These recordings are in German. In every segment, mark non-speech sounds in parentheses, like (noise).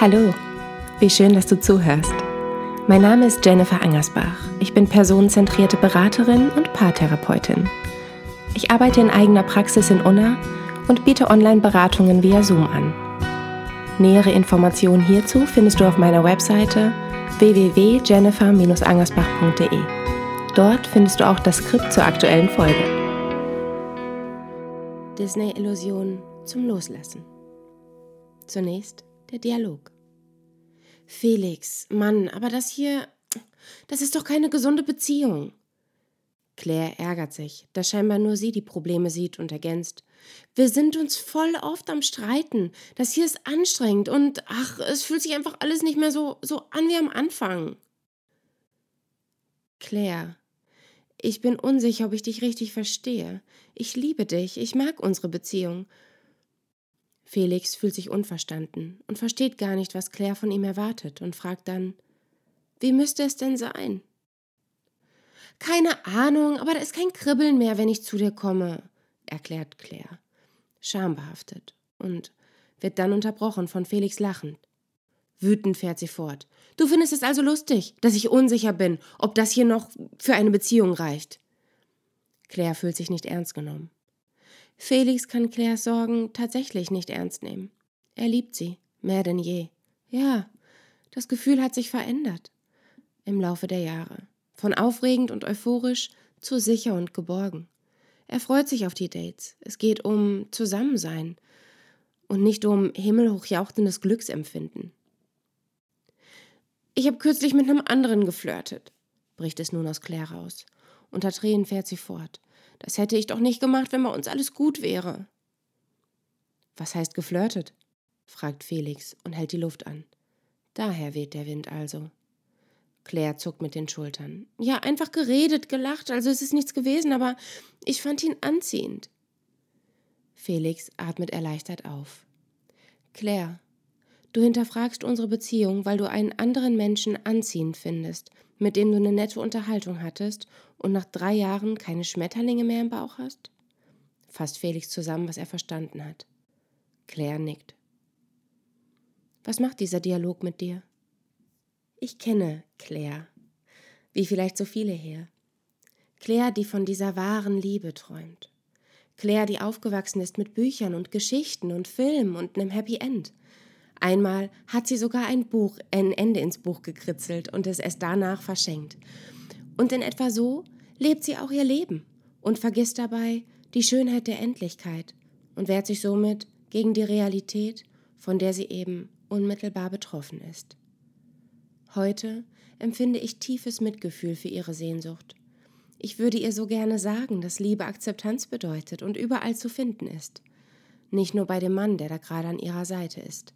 Hallo, wie schön, dass du zuhörst. Mein Name ist Jennifer Angersbach. Ich bin personenzentrierte Beraterin und Paartherapeutin. Ich arbeite in eigener Praxis in Unna und biete Online-Beratungen via Zoom an. Nähere Informationen hierzu findest du auf meiner Webseite www.jennifer-angersbach.de. Dort findest du auch das Skript zur aktuellen Folge. Disney-Illusion zum Loslassen. Zunächst der Dialog. Felix, Mann, aber das hier, das ist doch keine gesunde Beziehung. Claire ärgert sich, dass scheinbar nur sie die Probleme sieht und ergänzt. Wir sind uns voll oft am Streiten. Das hier ist anstrengend und ach, es fühlt sich einfach alles nicht mehr so, so an wie am Anfang. Claire, ich bin unsicher, ob ich dich richtig verstehe. Ich liebe dich, ich mag unsere Beziehung. Felix fühlt sich unverstanden und versteht gar nicht, was Claire von ihm erwartet und fragt dann, wie müsste es denn sein? Keine Ahnung, aber da ist kein Kribbeln mehr, wenn ich zu dir komme, erklärt Claire, schambehaftet und wird dann unterbrochen von Felix lachend. Wütend fährt sie fort. Du findest es also lustig, dass ich unsicher bin, ob das hier noch für eine Beziehung reicht. Claire fühlt sich nicht ernst genommen. Felix kann Claires Sorgen tatsächlich nicht ernst nehmen. Er liebt sie, mehr denn je. Ja, das Gefühl hat sich verändert im Laufe der Jahre. Von aufregend und euphorisch zu sicher und geborgen. Er freut sich auf die Dates. Es geht um Zusammensein und nicht um himmelhochjauchzendes Glücksempfinden. Ich habe kürzlich mit einem anderen geflirtet, bricht es nun aus Claire raus. Unter Tränen fährt sie fort. Das hätte ich doch nicht gemacht, wenn bei uns alles gut wäre. Was heißt geflirtet? fragt Felix und hält die Luft an. Daher weht der Wind also. Claire zuckt mit den Schultern. Ja, einfach geredet, gelacht, also es ist nichts gewesen, aber ich fand ihn anziehend. Felix atmet erleichtert auf. Claire, du hinterfragst unsere Beziehung, weil du einen anderen Menschen anziehend findest, mit dem du eine nette Unterhaltung hattest und nach drei Jahren keine Schmetterlinge mehr im Bauch hast? Fasst Felix zusammen, was er verstanden hat. Claire nickt. Was macht dieser Dialog mit dir? Ich kenne Claire, wie vielleicht so viele hier. Claire, die von dieser wahren Liebe träumt. Claire, die aufgewachsen ist mit Büchern und Geschichten und Filmen und einem Happy End. Einmal hat sie sogar ein Buch, ein Ende ins Buch gekritzelt und es erst danach verschenkt. Und in etwa so lebt sie auch ihr Leben und vergisst dabei die Schönheit der Endlichkeit und wehrt sich somit gegen die Realität, von der sie eben unmittelbar betroffen ist. Heute empfinde ich tiefes Mitgefühl für ihre Sehnsucht. Ich würde ihr so gerne sagen, dass Liebe Akzeptanz bedeutet und überall zu finden ist. Nicht nur bei dem Mann, der da gerade an ihrer Seite ist.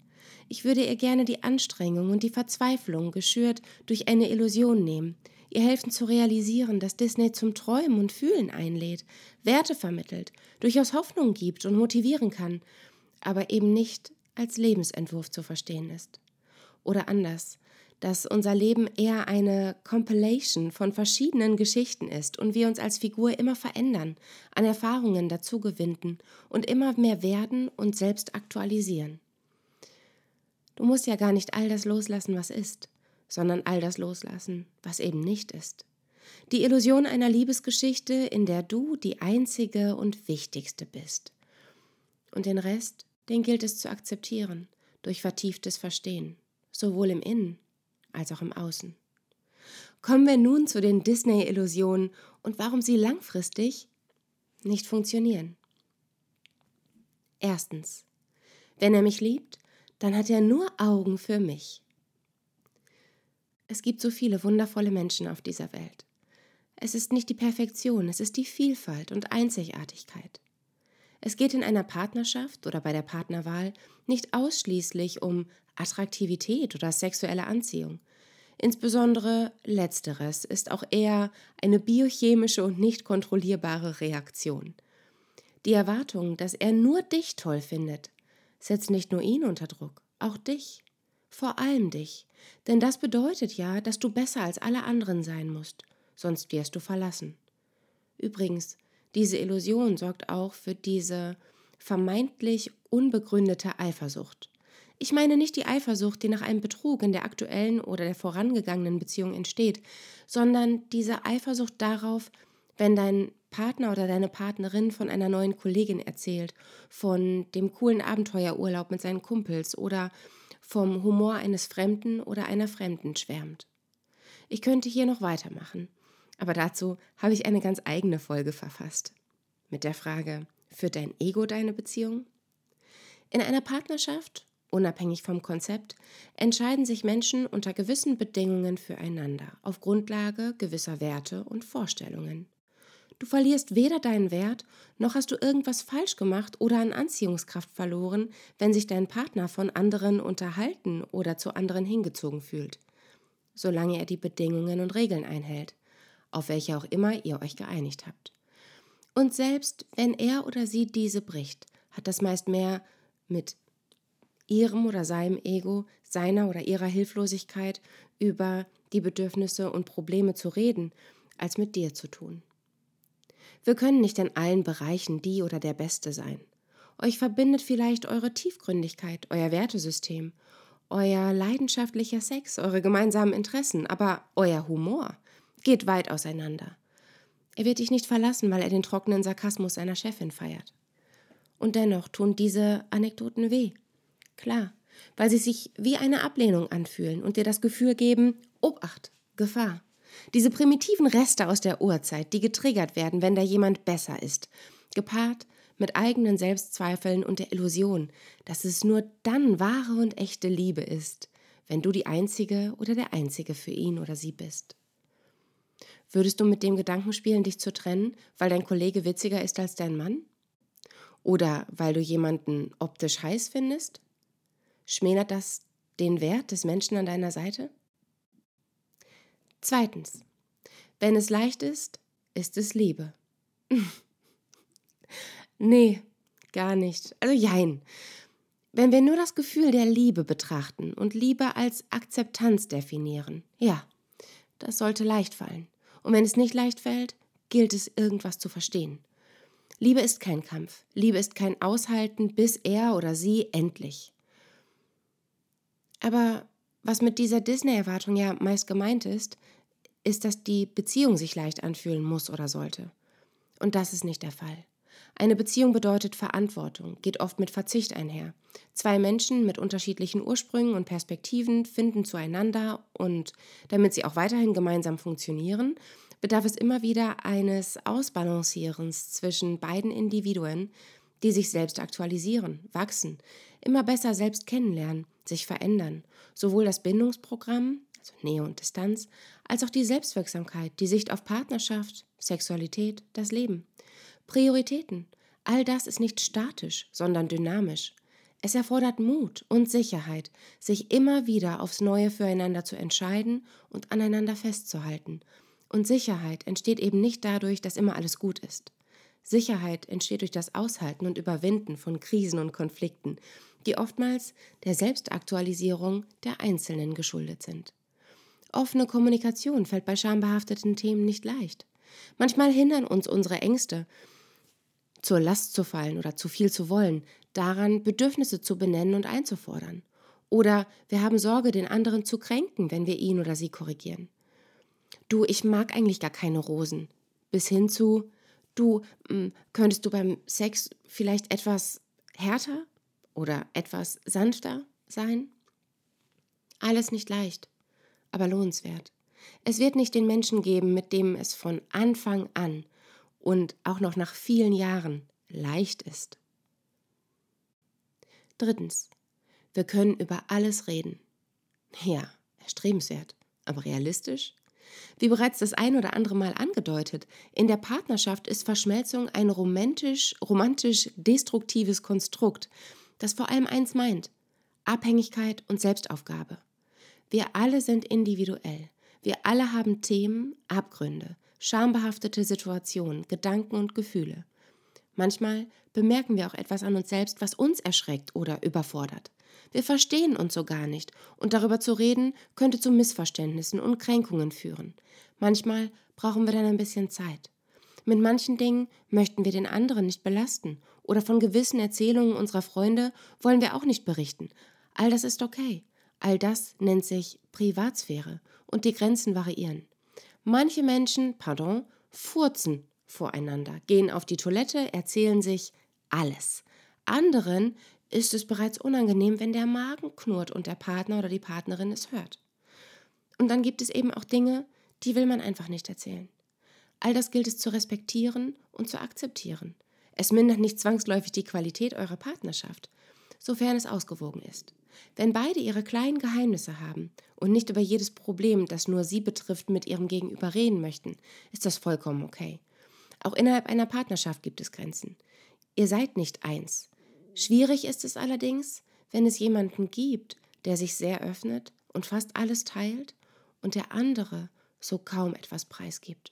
Ich würde ihr gerne die Anstrengung und die Verzweiflung, geschürt durch eine Illusion nehmen, ihr helfen zu realisieren, dass Disney zum Träumen und Fühlen einlädt, Werte vermittelt, durchaus Hoffnung gibt und motivieren kann, aber eben nicht als Lebensentwurf zu verstehen ist. Oder anders, dass unser Leben eher eine Compilation von verschiedenen Geschichten ist und wir uns als Figur immer verändern, an Erfahrungen dazugewinnen und immer mehr werden und selbst aktualisieren. Du musst ja gar nicht all das loslassen, was ist, sondern all das loslassen, was eben nicht ist. Die Illusion einer Liebesgeschichte, in der du die einzige und wichtigste bist. Und den Rest, den gilt es zu akzeptieren, durch vertieftes Verstehen, sowohl im Innen als auch im Außen. Kommen wir nun zu den Disney-Illusionen und warum sie langfristig nicht funktionieren. Erstens, wenn er mich liebt, dann hat er nur Augen für mich. Es gibt so viele wundervolle Menschen auf dieser Welt. Es ist nicht die Perfektion, es ist die Vielfalt und Einzigartigkeit. Es geht in einer Partnerschaft oder bei der Partnerwahl nicht ausschließlich um Attraktivität oder sexuelle Anziehung. Insbesondere letzteres ist auch eher eine biochemische und nicht kontrollierbare Reaktion. Die Erwartung, dass er nur dich toll findet, setzt nicht nur ihn unter Druck, auch dich, vor allem dich, denn das bedeutet ja, dass du besser als alle anderen sein musst, sonst wirst du verlassen. Übrigens, diese Illusion sorgt auch für diese vermeintlich unbegründete Eifersucht. Ich meine nicht die Eifersucht, die nach einem Betrug in der aktuellen oder der vorangegangenen Beziehung entsteht, sondern diese Eifersucht darauf, wenn dein Partner oder deine Partnerin von einer neuen Kollegin erzählt, von dem coolen Abenteuerurlaub mit seinen Kumpels oder vom Humor eines Fremden oder einer Fremden schwärmt. Ich könnte hier noch weitermachen, aber dazu habe ich eine ganz eigene Folge verfasst. Mit der Frage, führt dein Ego deine Beziehung? In einer Partnerschaft Unabhängig vom Konzept entscheiden sich Menschen unter gewissen Bedingungen füreinander auf Grundlage gewisser Werte und Vorstellungen. Du verlierst weder deinen Wert, noch hast du irgendwas falsch gemacht oder an Anziehungskraft verloren, wenn sich dein Partner von anderen unterhalten oder zu anderen hingezogen fühlt, solange er die Bedingungen und Regeln einhält, auf welche auch immer ihr euch geeinigt habt. Und selbst wenn er oder sie diese bricht, hat das meist mehr mit ihrem oder seinem Ego, seiner oder ihrer Hilflosigkeit über die Bedürfnisse und Probleme zu reden, als mit dir zu tun. Wir können nicht in allen Bereichen die oder der Beste sein. Euch verbindet vielleicht eure Tiefgründigkeit, euer Wertesystem, euer leidenschaftlicher Sex, eure gemeinsamen Interessen, aber euer Humor geht weit auseinander. Er wird dich nicht verlassen, weil er den trockenen Sarkasmus seiner Chefin feiert. Und dennoch tun diese Anekdoten weh. Klar, weil sie sich wie eine Ablehnung anfühlen und dir das Gefühl geben, Obacht, Gefahr. Diese primitiven Reste aus der Urzeit, die getriggert werden, wenn da jemand besser ist, gepaart mit eigenen Selbstzweifeln und der Illusion, dass es nur dann wahre und echte Liebe ist, wenn du die Einzige oder der Einzige für ihn oder sie bist. Würdest du mit dem Gedanken spielen, dich zu trennen, weil dein Kollege witziger ist als dein Mann? Oder weil du jemanden optisch heiß findest? Schmälert das den Wert des Menschen an deiner Seite? Zweitens, wenn es leicht ist, ist es Liebe. (laughs) nee, gar nicht. Also jein. Wenn wir nur das Gefühl der Liebe betrachten und Liebe als Akzeptanz definieren, ja, das sollte leicht fallen. Und wenn es nicht leicht fällt, gilt es irgendwas zu verstehen. Liebe ist kein Kampf. Liebe ist kein Aushalten, bis er oder sie endlich. Aber was mit dieser Disney-Erwartung ja meist gemeint ist, ist, dass die Beziehung sich leicht anfühlen muss oder sollte. Und das ist nicht der Fall. Eine Beziehung bedeutet Verantwortung, geht oft mit Verzicht einher. Zwei Menschen mit unterschiedlichen Ursprüngen und Perspektiven finden zueinander und damit sie auch weiterhin gemeinsam funktionieren, bedarf es immer wieder eines Ausbalancierens zwischen beiden Individuen, die sich selbst aktualisieren, wachsen, immer besser selbst kennenlernen, sich verändern. Sowohl das Bindungsprogramm, also Nähe und Distanz, als auch die Selbstwirksamkeit, die Sicht auf Partnerschaft, Sexualität, das Leben. Prioritäten. All das ist nicht statisch, sondern dynamisch. Es erfordert Mut und Sicherheit, sich immer wieder aufs Neue füreinander zu entscheiden und aneinander festzuhalten. Und Sicherheit entsteht eben nicht dadurch, dass immer alles gut ist. Sicherheit entsteht durch das Aushalten und Überwinden von Krisen und Konflikten, die oftmals der Selbstaktualisierung der Einzelnen geschuldet sind. Offene Kommunikation fällt bei schambehafteten Themen nicht leicht. Manchmal hindern uns unsere Ängste, zur Last zu fallen oder zu viel zu wollen, daran Bedürfnisse zu benennen und einzufordern. Oder wir haben Sorge, den anderen zu kränken, wenn wir ihn oder sie korrigieren. Du, ich mag eigentlich gar keine Rosen. Bis hin zu, Du, hm, könntest du beim Sex vielleicht etwas härter oder etwas sanfter sein? Alles nicht leicht, aber lohnenswert. Es wird nicht den Menschen geben, mit dem es von Anfang an und auch noch nach vielen Jahren leicht ist. Drittens, wir können über alles reden. Ja, erstrebenswert, aber realistisch? Wie bereits das ein oder andere Mal angedeutet, in der Partnerschaft ist Verschmelzung ein romantisch, romantisch destruktives Konstrukt, das vor allem eins meint: Abhängigkeit und Selbstaufgabe. Wir alle sind individuell. Wir alle haben Themen, Abgründe, schambehaftete Situationen, Gedanken und Gefühle. Manchmal bemerken wir auch etwas an uns selbst, was uns erschreckt oder überfordert. Wir verstehen uns so gar nicht und darüber zu reden könnte zu Missverständnissen und Kränkungen führen. Manchmal brauchen wir dann ein bisschen Zeit. Mit manchen Dingen möchten wir den anderen nicht belasten oder von gewissen Erzählungen unserer Freunde wollen wir auch nicht berichten. All das ist okay. All das nennt sich Privatsphäre und die Grenzen variieren. Manche Menschen, pardon, furzen voreinander, gehen auf die Toilette, erzählen sich alles. Anderen ist es bereits unangenehm, wenn der Magen knurrt und der Partner oder die Partnerin es hört. Und dann gibt es eben auch Dinge, die will man einfach nicht erzählen. All das gilt es zu respektieren und zu akzeptieren. Es mindert nicht zwangsläufig die Qualität eurer Partnerschaft, sofern es ausgewogen ist. Wenn beide ihre kleinen Geheimnisse haben und nicht über jedes Problem, das nur sie betrifft, mit ihrem Gegenüber reden möchten, ist das vollkommen okay. Auch innerhalb einer Partnerschaft gibt es Grenzen. Ihr seid nicht eins. Schwierig ist es allerdings, wenn es jemanden gibt, der sich sehr öffnet und fast alles teilt und der andere so kaum etwas preisgibt.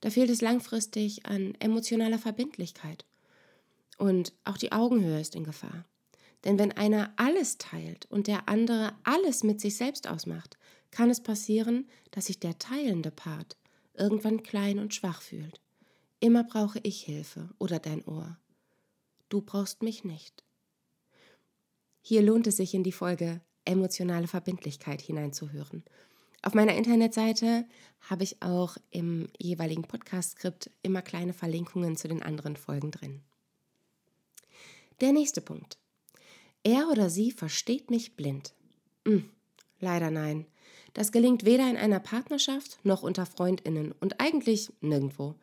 Da fehlt es langfristig an emotionaler Verbindlichkeit. Und auch die Augenhöhe ist in Gefahr. Denn wenn einer alles teilt und der andere alles mit sich selbst ausmacht, kann es passieren, dass sich der teilende Part irgendwann klein und schwach fühlt. Immer brauche ich Hilfe oder dein Ohr. Du brauchst mich nicht. Hier lohnt es sich in die Folge emotionale Verbindlichkeit hineinzuhören. Auf meiner Internetseite habe ich auch im jeweiligen Podcast-Skript immer kleine Verlinkungen zu den anderen Folgen drin. Der nächste Punkt. Er oder sie versteht mich blind. Hm, leider nein. Das gelingt weder in einer Partnerschaft noch unter Freundinnen und eigentlich nirgendwo.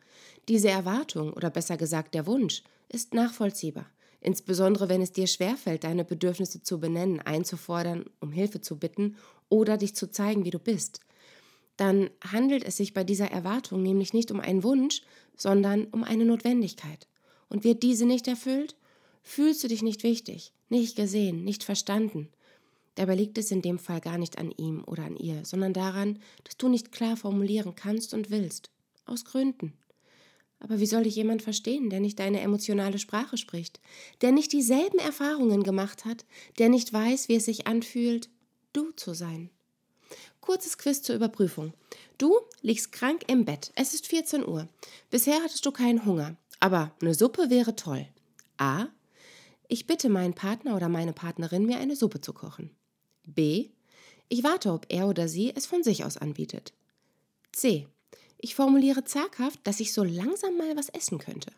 Diese Erwartung oder besser gesagt der Wunsch ist nachvollziehbar, insbesondere wenn es dir schwerfällt, deine Bedürfnisse zu benennen, einzufordern, um Hilfe zu bitten oder dich zu zeigen, wie du bist. Dann handelt es sich bei dieser Erwartung nämlich nicht um einen Wunsch, sondern um eine Notwendigkeit. Und wird diese nicht erfüllt, fühlst du dich nicht wichtig, nicht gesehen, nicht verstanden. Dabei liegt es in dem Fall gar nicht an ihm oder an ihr, sondern daran, dass du nicht klar formulieren kannst und willst. Aus Gründen. Aber wie soll dich jemand verstehen, der nicht deine emotionale Sprache spricht, der nicht dieselben Erfahrungen gemacht hat, der nicht weiß, wie es sich anfühlt, du zu sein? Kurzes Quiz zur Überprüfung. Du liegst krank im Bett. Es ist 14 Uhr. Bisher hattest du keinen Hunger. Aber eine Suppe wäre toll. A. Ich bitte meinen Partner oder meine Partnerin, mir eine Suppe zu kochen. B. Ich warte, ob er oder sie es von sich aus anbietet. C. Ich formuliere zaghaft, dass ich so langsam mal was essen könnte.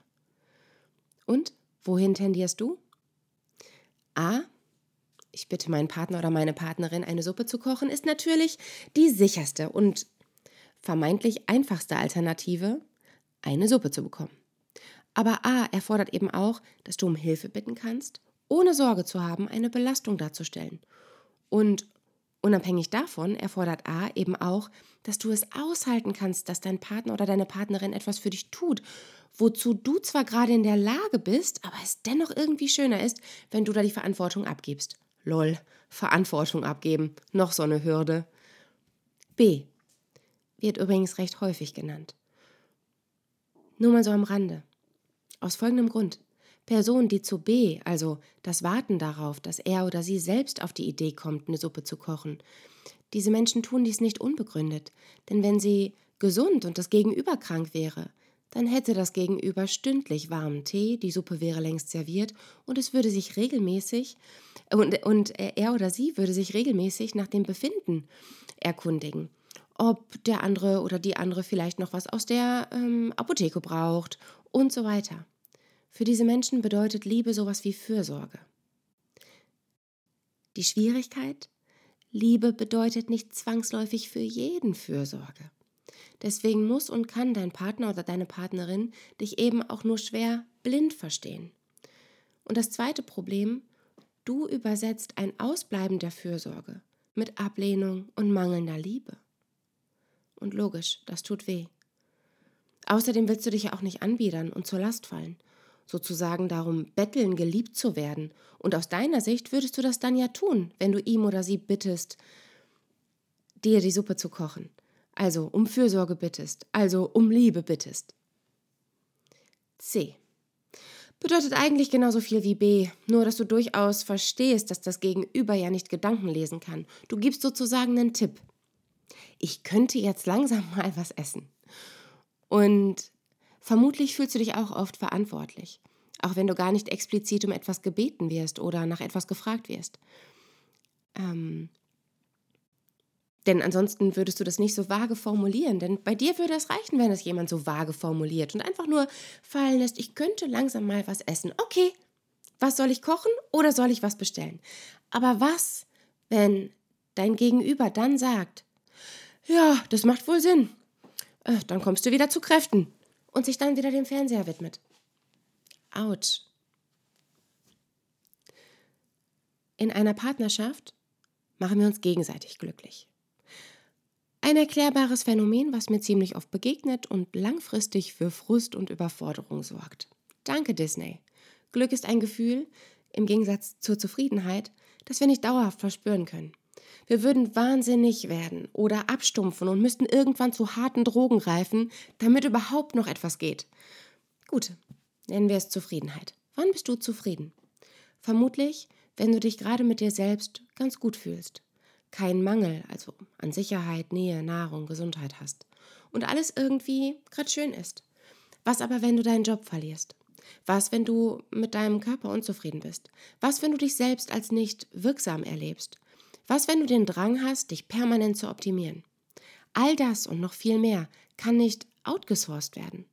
Und wohin tendierst du? A. Ich bitte meinen Partner oder meine Partnerin, eine Suppe zu kochen, ist natürlich die sicherste und vermeintlich einfachste Alternative, eine Suppe zu bekommen. Aber A erfordert eben auch, dass du um Hilfe bitten kannst, ohne Sorge zu haben, eine Belastung darzustellen. Und unabhängig davon erfordert A eben auch, dass du es aushalten kannst, dass dein Partner oder deine Partnerin etwas für dich tut, wozu du zwar gerade in der Lage bist, aber es dennoch irgendwie schöner ist, wenn du da die Verantwortung abgibst. Lol, Verantwortung abgeben, noch so eine Hürde. B wird übrigens recht häufig genannt. Nur mal so am Rande. Aus folgendem Grund. Personen, die zu B, also das Warten darauf, dass er oder sie selbst auf die Idee kommt, eine Suppe zu kochen, diese Menschen tun dies nicht unbegründet. Denn wenn sie gesund und das Gegenüber krank wäre, dann hätte das Gegenüber stündlich warmen Tee, die Suppe wäre längst serviert und es würde sich regelmäßig und, und er oder sie würde sich regelmäßig nach dem Befinden erkundigen ob der andere oder die andere vielleicht noch was aus der ähm, Apotheke braucht und so weiter. Für diese Menschen bedeutet Liebe sowas wie Fürsorge. Die Schwierigkeit? Liebe bedeutet nicht zwangsläufig für jeden Fürsorge. Deswegen muss und kann dein Partner oder deine Partnerin dich eben auch nur schwer blind verstehen. Und das zweite Problem, du übersetzt ein Ausbleiben der Fürsorge mit Ablehnung und mangelnder Liebe. Und logisch, das tut weh. Außerdem willst du dich ja auch nicht anbiedern und zur Last fallen sozusagen darum betteln, geliebt zu werden. Und aus deiner Sicht würdest du das dann ja tun, wenn du ihm oder sie bittest, dir die Suppe zu kochen. Also um Fürsorge bittest, also um Liebe bittest. C. Bedeutet eigentlich genauso viel wie B, nur dass du durchaus verstehst, dass das Gegenüber ja nicht Gedanken lesen kann. Du gibst sozusagen einen Tipp. Ich könnte jetzt langsam (laughs) mal was essen. Und Vermutlich fühlst du dich auch oft verantwortlich, auch wenn du gar nicht explizit um etwas gebeten wirst oder nach etwas gefragt wirst. Ähm, denn ansonsten würdest du das nicht so vage formulieren. Denn bei dir würde es reichen, wenn es jemand so vage formuliert und einfach nur fallen lässt, ich könnte langsam mal was essen. Okay, was soll ich kochen oder soll ich was bestellen? Aber was, wenn dein Gegenüber dann sagt, ja, das macht wohl Sinn. Äh, dann kommst du wieder zu Kräften und sich dann wieder dem Fernseher widmet. Autsch. In einer Partnerschaft machen wir uns gegenseitig glücklich. Ein erklärbares Phänomen, was mir ziemlich oft begegnet und langfristig für Frust und Überforderung sorgt. Danke, Disney. Glück ist ein Gefühl, im Gegensatz zur Zufriedenheit, das wir nicht dauerhaft verspüren können. Wir würden wahnsinnig werden oder abstumpfen und müssten irgendwann zu harten Drogen greifen, damit überhaupt noch etwas geht. Gut, nennen wir es Zufriedenheit. Wann bist du zufrieden? Vermutlich, wenn du dich gerade mit dir selbst ganz gut fühlst keinen Mangel, also an Sicherheit, Nähe, Nahrung, Gesundheit hast und alles irgendwie gerade schön ist. Was aber, wenn du deinen Job verlierst? Was, wenn du mit deinem Körper unzufrieden bist? Was, wenn du dich selbst als nicht wirksam erlebst? Was, wenn du den Drang hast, dich permanent zu optimieren? All das und noch viel mehr kann nicht outgesourced werden.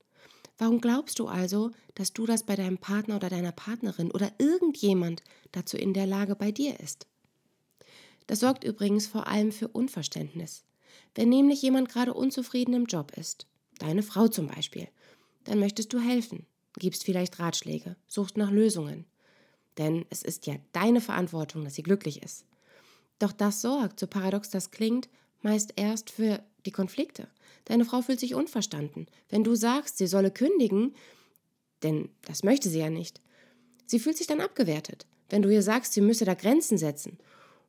Warum glaubst du also, dass du das bei deinem Partner oder deiner Partnerin oder irgendjemand dazu in der Lage bei dir ist? Das sorgt übrigens vor allem für Unverständnis. Wenn nämlich jemand gerade unzufrieden im Job ist, deine Frau zum Beispiel, dann möchtest du helfen, gibst vielleicht Ratschläge, suchst nach Lösungen. Denn es ist ja deine Verantwortung, dass sie glücklich ist. Doch das sorgt, so paradox das klingt, meist erst für die Konflikte. Deine Frau fühlt sich unverstanden. Wenn du sagst, sie solle kündigen, denn das möchte sie ja nicht. Sie fühlt sich dann abgewertet. Wenn du ihr sagst, sie müsse da Grenzen setzen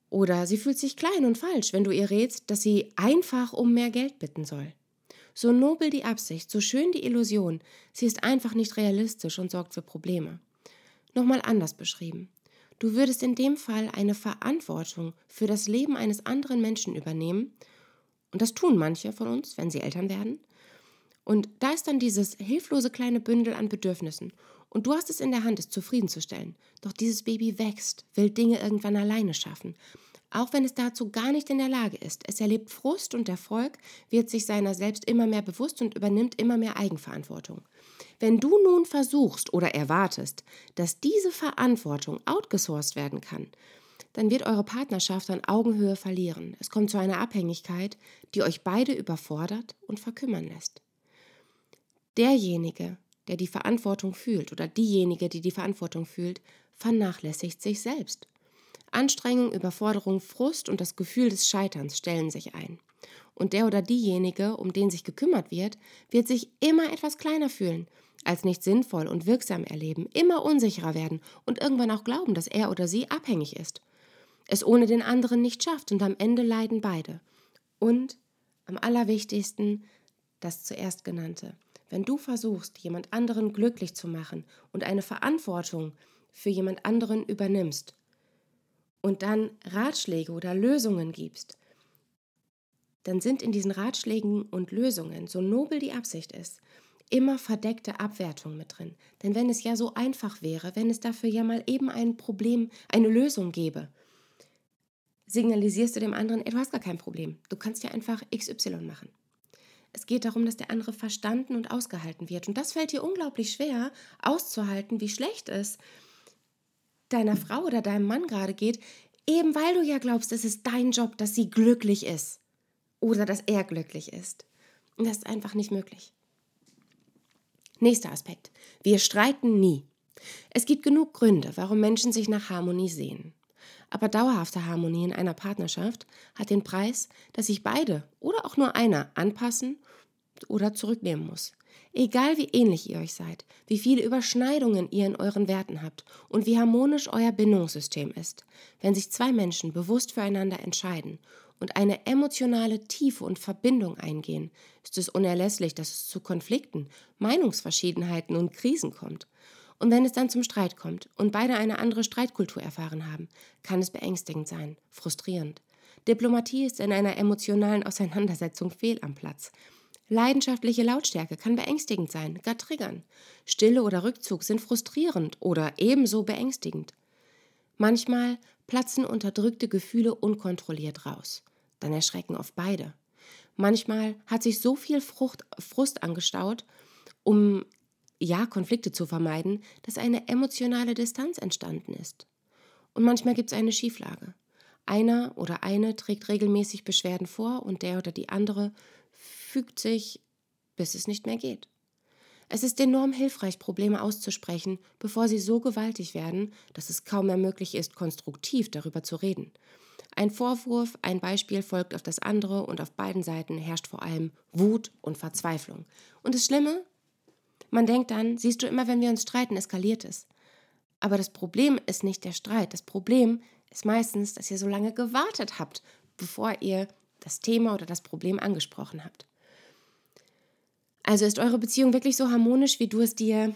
oder sie fühlt sich klein und falsch, wenn du ihr rätst, dass sie einfach um mehr Geld bitten soll. So nobel die Absicht, so schön die Illusion, sie ist einfach nicht realistisch und sorgt für Probleme. Nochmal anders beschrieben. Du würdest in dem Fall eine Verantwortung für das Leben eines anderen Menschen übernehmen, und das tun manche von uns, wenn sie Eltern werden. Und da ist dann dieses hilflose kleine Bündel an Bedürfnissen. Und du hast es in der Hand, es zufriedenzustellen. Doch dieses Baby wächst, will Dinge irgendwann alleine schaffen. Auch wenn es dazu gar nicht in der Lage ist. Es erlebt Frust und Erfolg, wird sich seiner selbst immer mehr bewusst und übernimmt immer mehr Eigenverantwortung. Wenn du nun versuchst oder erwartest, dass diese Verantwortung outgesourced werden kann, dann wird eure Partnerschaft an Augenhöhe verlieren. Es kommt zu einer Abhängigkeit, die euch beide überfordert und verkümmern lässt. Derjenige, der die Verantwortung fühlt oder diejenige, die die Verantwortung fühlt, vernachlässigt sich selbst. Anstrengung, Überforderung, Frust und das Gefühl des Scheiterns stellen sich ein. Und der oder diejenige, um den sich gekümmert wird, wird sich immer etwas kleiner fühlen, als nicht sinnvoll und wirksam erleben, immer unsicherer werden und irgendwann auch glauben, dass er oder sie abhängig ist, es ohne den anderen nicht schafft und am Ende leiden beide. Und am allerwichtigsten das zuerst genannte. Wenn du versuchst, jemand anderen glücklich zu machen und eine Verantwortung für jemand anderen übernimmst und dann Ratschläge oder Lösungen gibst, dann sind in diesen Ratschlägen und Lösungen, so nobel die Absicht ist, immer verdeckte Abwertungen mit drin. Denn wenn es ja so einfach wäre, wenn es dafür ja mal eben ein Problem, eine Lösung gäbe, signalisierst du dem anderen, ey, du hast gar kein Problem. Du kannst ja einfach XY machen. Es geht darum, dass der andere verstanden und ausgehalten wird. Und das fällt dir unglaublich schwer, auszuhalten, wie schlecht es deiner Frau oder deinem Mann gerade geht, eben weil du ja glaubst, es ist dein Job, dass sie glücklich ist oder dass er glücklich ist. Und das ist einfach nicht möglich. Nächster Aspekt. Wir streiten nie. Es gibt genug Gründe, warum Menschen sich nach Harmonie sehen. Aber dauerhafte Harmonie in einer Partnerschaft hat den Preis, dass sich beide oder auch nur einer anpassen oder zurücknehmen muss. Egal wie ähnlich ihr euch seid, wie viele Überschneidungen ihr in euren Werten habt und wie harmonisch euer Bindungssystem ist, wenn sich zwei Menschen bewusst füreinander entscheiden und eine emotionale Tiefe und Verbindung eingehen, ist es unerlässlich, dass es zu Konflikten, Meinungsverschiedenheiten und Krisen kommt. Und wenn es dann zum Streit kommt und beide eine andere Streitkultur erfahren haben, kann es beängstigend sein, frustrierend. Diplomatie ist in einer emotionalen Auseinandersetzung fehl am Platz. Leidenschaftliche Lautstärke kann beängstigend sein, gar triggern. Stille oder Rückzug sind frustrierend oder ebenso beängstigend. Manchmal platzen unterdrückte Gefühle unkontrolliert raus. Dann erschrecken oft beide. Manchmal hat sich so viel Frucht, Frust angestaut, um ja Konflikte zu vermeiden, dass eine emotionale Distanz entstanden ist. Und manchmal gibt es eine Schieflage. Einer oder eine trägt regelmäßig Beschwerden vor und der oder die andere fügt sich, bis es nicht mehr geht. Es ist enorm hilfreich, Probleme auszusprechen, bevor sie so gewaltig werden, dass es kaum mehr möglich ist, konstruktiv darüber zu reden. Ein Vorwurf, ein Beispiel folgt auf das andere und auf beiden Seiten herrscht vor allem Wut und Verzweiflung. Und das Schlimme? Man denkt dann, siehst du, immer wenn wir uns streiten, eskaliert es. Aber das Problem ist nicht der Streit. Das Problem ist meistens, dass ihr so lange gewartet habt, bevor ihr das Thema oder das Problem angesprochen habt. Also ist eure Beziehung wirklich so harmonisch, wie du es dir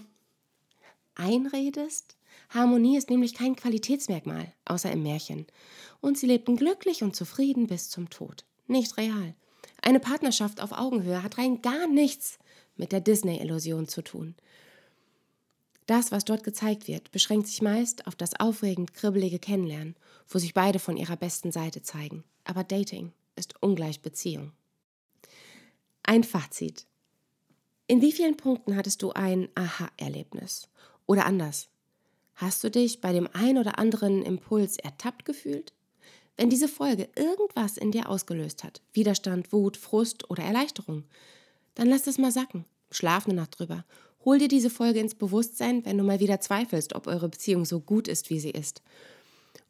einredest? Harmonie ist nämlich kein Qualitätsmerkmal, außer im Märchen. Und sie lebten glücklich und zufrieden bis zum Tod. Nicht real. Eine Partnerschaft auf Augenhöhe hat rein gar nichts mit der Disney-Illusion zu tun. Das, was dort gezeigt wird, beschränkt sich meist auf das aufregend kribbelige Kennenlernen, wo sich beide von ihrer besten Seite zeigen. Aber Dating ist ungleich Beziehung. Ein Fazit. In wie vielen Punkten hattest du ein Aha-Erlebnis? Oder anders, hast du dich bei dem ein oder anderen Impuls ertappt gefühlt? Wenn diese Folge irgendwas in dir ausgelöst hat, Widerstand, Wut, Frust oder Erleichterung, dann lass das mal sacken. Schlaf eine Nacht drüber. Hol dir diese Folge ins Bewusstsein, wenn du mal wieder zweifelst, ob eure Beziehung so gut ist, wie sie ist.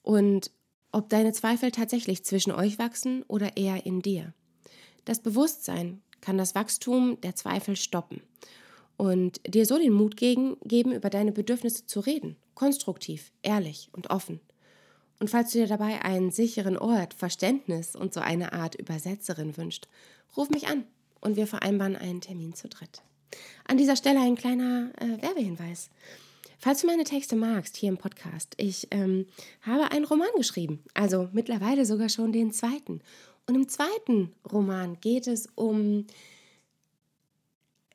Und ob deine Zweifel tatsächlich zwischen euch wachsen oder eher in dir. Das Bewusstsein kann das Wachstum der Zweifel stoppen und dir so den Mut geben, über deine Bedürfnisse zu reden, konstruktiv, ehrlich und offen. Und falls du dir dabei einen sicheren Ort, Verständnis und so eine Art Übersetzerin wünscht, ruf mich an und wir vereinbaren einen Termin zu dritt. An dieser Stelle ein kleiner äh, Werbehinweis. Falls du meine Texte magst hier im Podcast, ich ähm, habe einen Roman geschrieben, also mittlerweile sogar schon den zweiten. Und im zweiten Roman geht es um,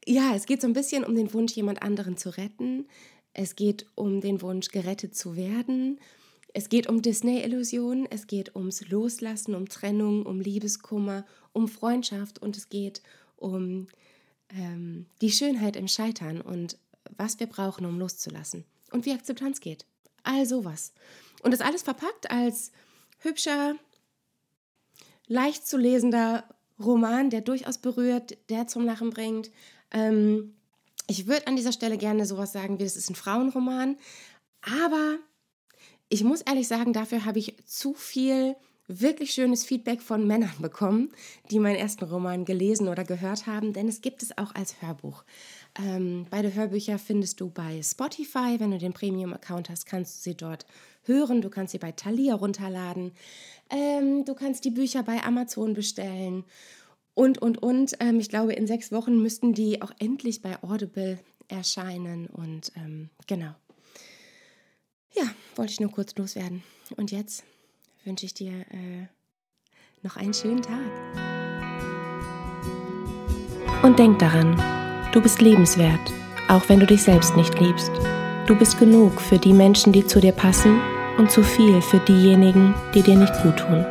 ja, es geht so ein bisschen um den Wunsch, jemand anderen zu retten. Es geht um den Wunsch, gerettet zu werden. Es geht um Disney-Illusionen, es geht ums Loslassen, um Trennung, um Liebeskummer, um Freundschaft und es geht um ähm, die Schönheit im Scheitern und was wir brauchen, um loszulassen und wie Akzeptanz geht. All sowas. Und das alles verpackt als hübscher, leicht zu lesender Roman, der durchaus berührt, der zum Lachen bringt. Ähm, ich würde an dieser Stelle gerne sowas sagen wie, das ist ein Frauenroman, aber ich muss ehrlich sagen, dafür habe ich zu viel wirklich schönes Feedback von Männern bekommen, die meinen ersten Roman gelesen oder gehört haben, denn es gibt es auch als Hörbuch. Ähm, beide Hörbücher findest du bei Spotify. Wenn du den Premium-Account hast, kannst du sie dort hören. Du kannst sie bei Thalia runterladen. Ähm, du kannst die Bücher bei Amazon bestellen. Und, und, und. Ähm, ich glaube, in sechs Wochen müssten die auch endlich bei Audible erscheinen. Und ähm, genau. Ja, wollte ich nur kurz loswerden. Und jetzt wünsche ich dir äh, noch einen schönen Tag. Und denk daran, du bist lebenswert, auch wenn du dich selbst nicht liebst. Du bist genug für die Menschen, die zu dir passen und zu viel für diejenigen, die dir nicht gut tun.